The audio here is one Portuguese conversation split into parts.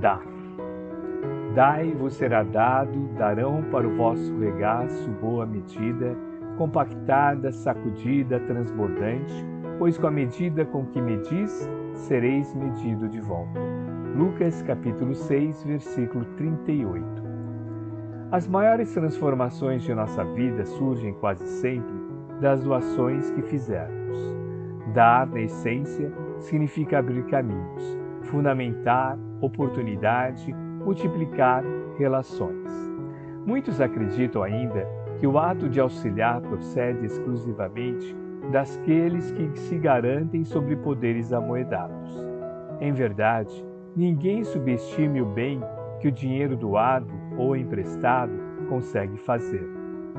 Dá. Dai-vos será dado, darão para o vosso regaço boa medida, compactada, sacudida, transbordante, pois com a medida com que medis, sereis medido de volta. Lucas capítulo 6, versículo 38. As maiores transformações de nossa vida surgem quase sempre das doações que fizermos. Dar, na essência, significa abrir caminhos, fundamentar oportunidade, multiplicar relações. Muitos acreditam ainda que o ato de auxiliar procede exclusivamente daqueles que se garantem sobre poderes amoedados. Em verdade, ninguém subestime o bem que o dinheiro doado ou emprestado consegue fazer.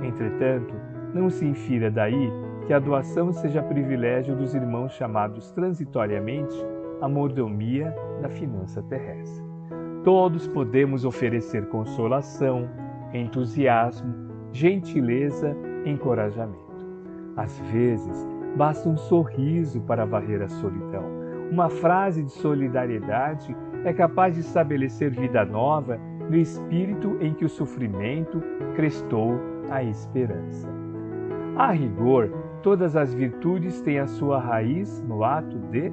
Entretanto, não se infira daí que a doação seja privilégio dos irmãos chamados transitoriamente a mordomia da finança terrestre. Todos podemos oferecer consolação, entusiasmo, gentileza, encorajamento. Às vezes, basta um sorriso para varrer a solidão. Uma frase de solidariedade é capaz de estabelecer vida nova no espírito em que o sofrimento crestou a esperança. A rigor, todas as virtudes têm a sua raiz no ato de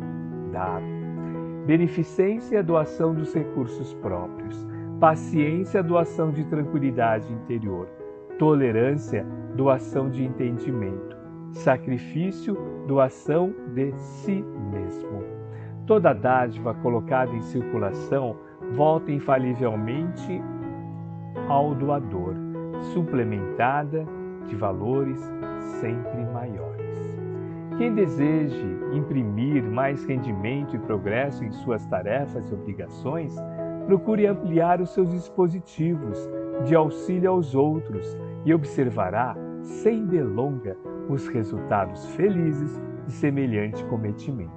dar. Beneficência, doação dos recursos próprios. Paciência, doação de tranquilidade interior. Tolerância, doação de entendimento. Sacrifício, doação de si mesmo. Toda dádiva colocada em circulação volta infalivelmente ao doador, suplementada de valores sempre maiores. Quem deseje imprimir mais rendimento e progresso em suas tarefas e obrigações, procure ampliar os seus dispositivos de auxílio aos outros e observará, sem delonga, os resultados felizes de semelhante cometimento.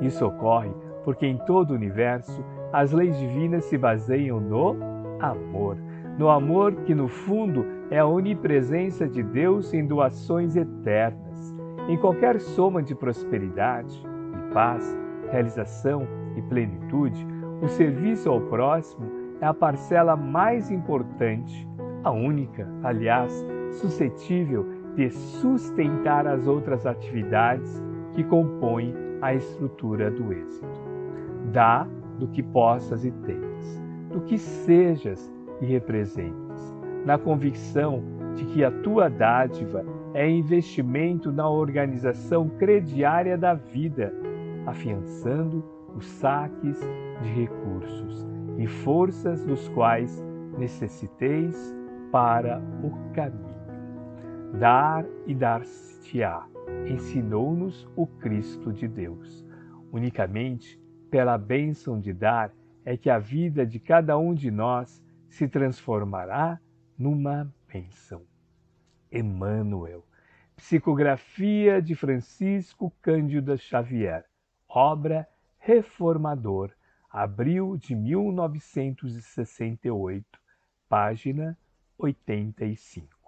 Isso ocorre porque em todo o universo as leis divinas se baseiam no amor, no amor que no fundo é a onipresença de Deus em doações eternas. Em qualquer soma de prosperidade, de paz, realização e plenitude, o serviço ao próximo é a parcela mais importante, a única, aliás, suscetível de sustentar as outras atividades que compõem a estrutura do êxito. Dá do que possas e tenhas, do que sejas e representes, na convicção de que a tua dádiva é investimento na organização crediária da vida, afiançando os saques de recursos e forças dos quais necessiteis para o caminho. Dar e dar-se-á, ensinou-nos o Cristo de Deus. Unicamente pela bênção de dar é que a vida de cada um de nós se transformará numa bênção. Emmanuel, psicografia de Francisco Cândido Xavier, obra Reformador, abril de 1968, página 85.